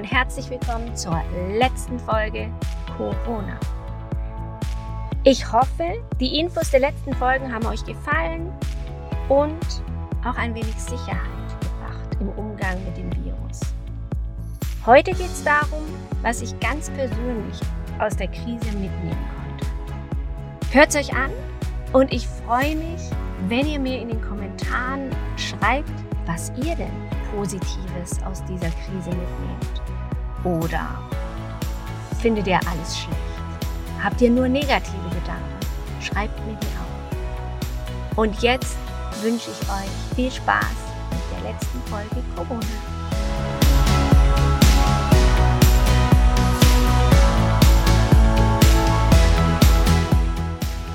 Und herzlich willkommen zur letzten Folge Corona. Ich hoffe, die Infos der letzten Folgen haben euch gefallen und auch ein wenig Sicherheit gebracht im Umgang mit dem Virus. Heute geht es darum, was ich ganz persönlich aus der Krise mitnehmen konnte. Hört es euch an und ich freue mich, wenn ihr mir in den Kommentaren schreibt, was ihr denn Positives aus dieser Krise mitnehmt. Oder findet ihr alles schlecht? Habt ihr nur negative Gedanken? Schreibt mir die auf. Und jetzt wünsche ich euch viel Spaß mit der letzten Folge Corona.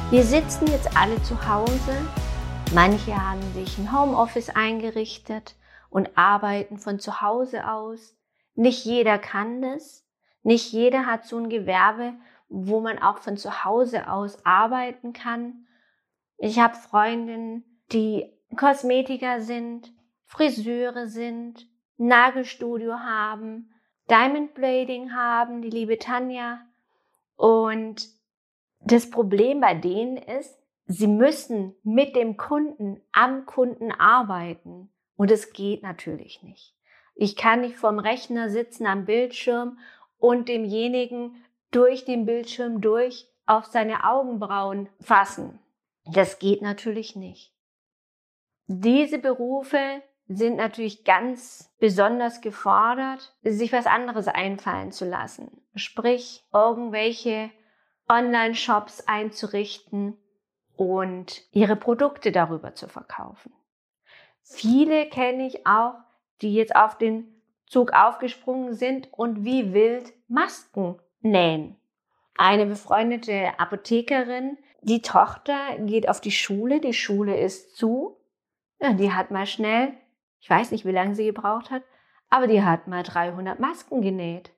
Wir sitzen jetzt alle zu Hause. Manche haben sich ein Homeoffice eingerichtet und arbeiten von zu Hause aus. Nicht jeder kann das. Nicht jeder hat so ein Gewerbe, wo man auch von zu Hause aus arbeiten kann. Ich habe Freundinnen, die Kosmetiker sind, Friseure sind, Nagelstudio haben, Diamond Blading haben, die liebe Tanja. Und das Problem bei denen ist, sie müssen mit dem Kunden am Kunden arbeiten. Und es geht natürlich nicht. Ich kann nicht vorm Rechner sitzen am Bildschirm und demjenigen durch den Bildschirm durch auf seine Augenbrauen fassen. Das geht natürlich nicht. Diese Berufe sind natürlich ganz besonders gefordert, sich was anderes einfallen zu lassen. Sprich, irgendwelche Online-Shops einzurichten und ihre Produkte darüber zu verkaufen. Viele kenne ich auch, die jetzt auf den Zug aufgesprungen sind und wie wild Masken nähen. Eine befreundete Apothekerin, die Tochter geht auf die Schule, die Schule ist zu. Ja, die hat mal schnell, ich weiß nicht, wie lange sie gebraucht hat, aber die hat mal 300 Masken genäht.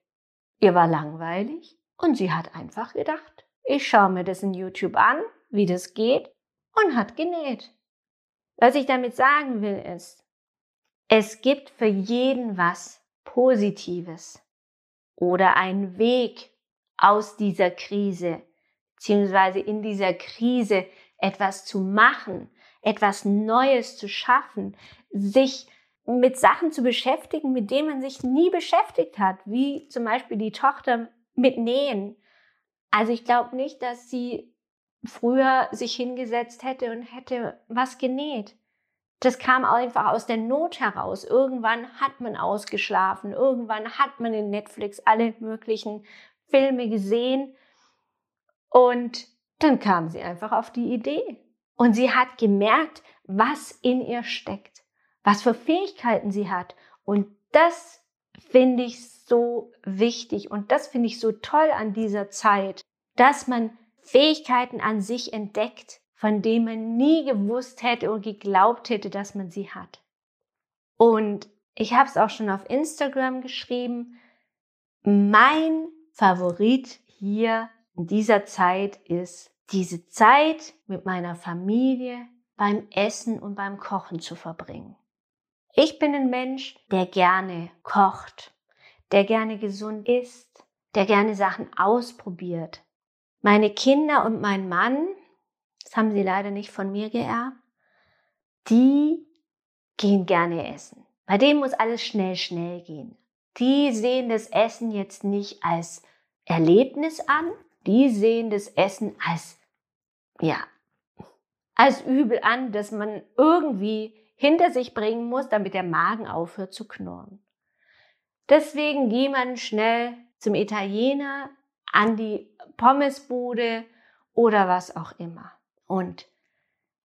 Ihr war langweilig und sie hat einfach gedacht, ich schaue mir das in YouTube an, wie das geht und hat genäht. Was ich damit sagen will ist, es gibt für jeden was Positives oder einen Weg aus dieser Krise, beziehungsweise in dieser Krise etwas zu machen, etwas Neues zu schaffen, sich mit Sachen zu beschäftigen, mit denen man sich nie beschäftigt hat, wie zum Beispiel die Tochter mit Nähen. Also ich glaube nicht, dass sie früher sich hingesetzt hätte und hätte was genäht. Das kam einfach aus der Not heraus. Irgendwann hat man ausgeschlafen, irgendwann hat man in Netflix alle möglichen Filme gesehen und dann kam sie einfach auf die Idee. Und sie hat gemerkt, was in ihr steckt, was für Fähigkeiten sie hat. Und das finde ich so wichtig und das finde ich so toll an dieser Zeit, dass man Fähigkeiten an sich entdeckt, von denen man nie gewusst hätte und geglaubt hätte, dass man sie hat. Und ich habe es auch schon auf Instagram geschrieben. Mein Favorit hier in dieser Zeit ist diese Zeit mit meiner Familie beim Essen und beim Kochen zu verbringen. Ich bin ein Mensch, der gerne kocht, der gerne gesund isst, der gerne Sachen ausprobiert, meine Kinder und mein Mann, das haben sie leider nicht von mir geerbt, die gehen gerne essen. Bei denen muss alles schnell, schnell gehen. Die sehen das Essen jetzt nicht als Erlebnis an, die sehen das Essen als, ja, als übel an, dass man irgendwie hinter sich bringen muss, damit der Magen aufhört zu knurren. Deswegen geht man schnell zum Italiener, an die Pommesbude oder was auch immer. Und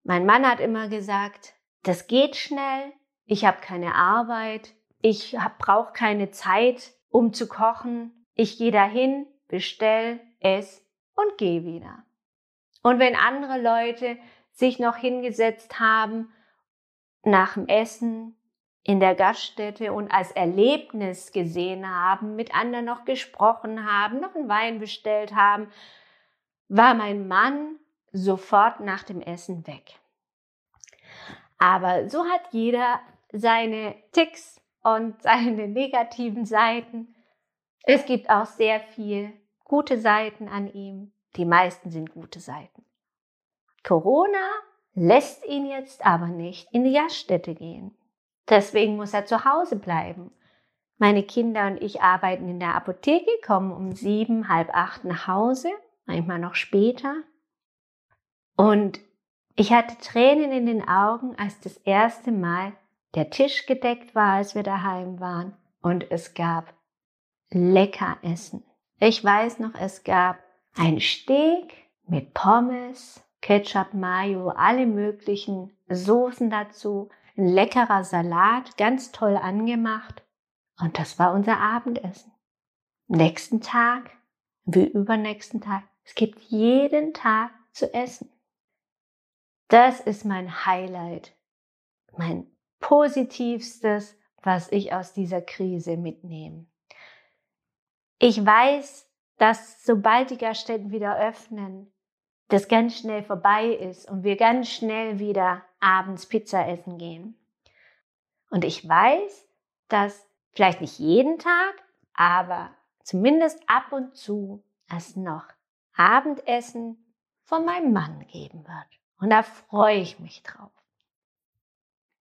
mein Mann hat immer gesagt, das geht schnell, ich habe keine Arbeit, ich brauche keine Zeit, um zu kochen. Ich gehe dahin, bestell, ess und gehe wieder. Und wenn andere Leute sich noch hingesetzt haben nach dem Essen in der Gaststätte und als Erlebnis gesehen haben, mit anderen noch gesprochen haben, noch einen Wein bestellt haben, war mein Mann sofort nach dem Essen weg. Aber so hat jeder seine Ticks und seine negativen Seiten. Es gibt auch sehr viel gute Seiten an ihm. Die meisten sind gute Seiten. Corona lässt ihn jetzt aber nicht in die Gaststätte gehen. Deswegen muss er zu Hause bleiben. Meine Kinder und ich arbeiten in der Apotheke, kommen um sieben, halb acht nach Hause, manchmal noch später. Und ich hatte Tränen in den Augen, als das erste Mal der Tisch gedeckt war, als wir daheim waren. Und es gab lecker Essen. Ich weiß noch, es gab ein Steak mit Pommes, Ketchup, Mayo, alle möglichen Soßen dazu, ein leckerer Salat, ganz toll angemacht. Und das war unser Abendessen. Nächsten Tag, wie übernächsten Tag, es gibt jeden Tag zu essen. Das ist mein Highlight, mein positivstes, was ich aus dieser Krise mitnehme. Ich weiß, dass sobald die Gaststätten wieder öffnen, das ganz schnell vorbei ist und wir ganz schnell wieder abends Pizza essen gehen. Und ich weiß, dass vielleicht nicht jeden Tag, aber zumindest ab und zu es noch Abendessen von meinem Mann geben wird. Und da freue ich mich drauf.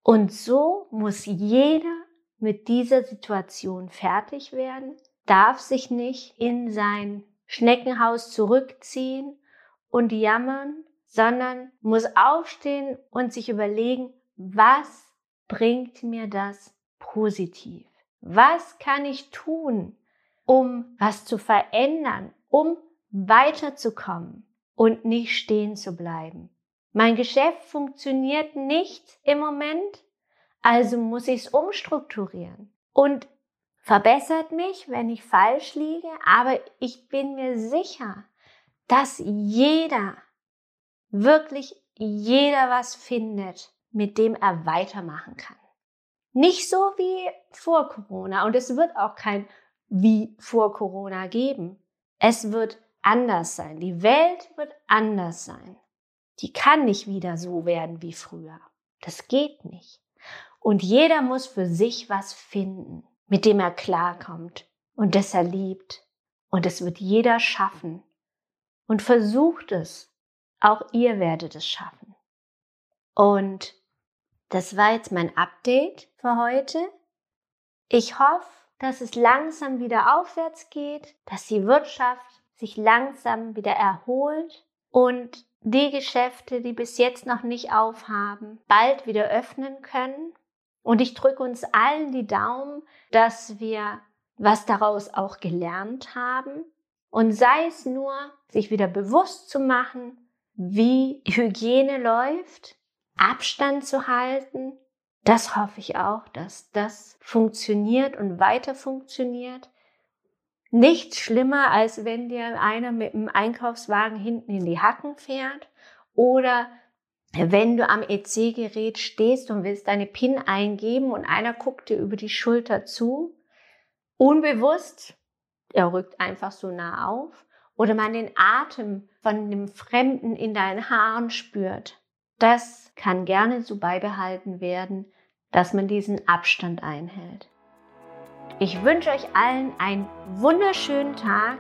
Und so muss jeder mit dieser Situation fertig werden, darf sich nicht in sein Schneckenhaus zurückziehen und jammern, sondern muss aufstehen und sich überlegen, was bringt mir das positiv? Was kann ich tun, um was zu verändern, um weiterzukommen und nicht stehen zu bleiben? Mein Geschäft funktioniert nicht im Moment, also muss ich es umstrukturieren. Und verbessert mich, wenn ich falsch liege, aber ich bin mir sicher, dass jeder, wirklich jeder was findet, mit dem er weitermachen kann. Nicht so wie vor Corona und es wird auch kein wie vor Corona geben. Es wird anders sein. Die Welt wird anders sein die kann nicht wieder so werden wie früher. Das geht nicht. Und jeder muss für sich was finden, mit dem er klarkommt und das er liebt. Und es wird jeder schaffen. Und versucht es. Auch ihr werdet es schaffen. Und das war jetzt mein Update für heute. Ich hoffe, dass es langsam wieder aufwärts geht, dass die Wirtschaft sich langsam wieder erholt und die Geschäfte, die bis jetzt noch nicht aufhaben, bald wieder öffnen können. Und ich drücke uns allen die Daumen, dass wir was daraus auch gelernt haben. Und sei es nur, sich wieder bewusst zu machen, wie Hygiene läuft, Abstand zu halten. Das hoffe ich auch, dass das funktioniert und weiter funktioniert nichts schlimmer, als wenn dir einer mit dem Einkaufswagen hinten in die Hacken fährt oder wenn du am EC-Gerät stehst und willst deine PIN eingeben und einer guckt dir über die Schulter zu, unbewusst, er rückt einfach so nah auf, oder man den Atem von dem Fremden in deinen Haaren spürt. Das kann gerne so beibehalten werden, dass man diesen Abstand einhält. Ich wünsche euch allen einen wunderschönen Tag,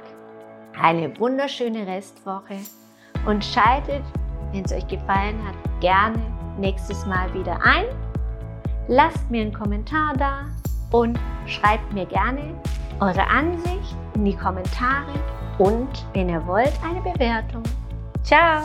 eine wunderschöne Restwoche und schaltet, wenn es euch gefallen hat, gerne nächstes Mal wieder ein. Lasst mir einen Kommentar da und schreibt mir gerne eure Ansicht in die Kommentare und, wenn ihr wollt, eine Bewertung. Ciao!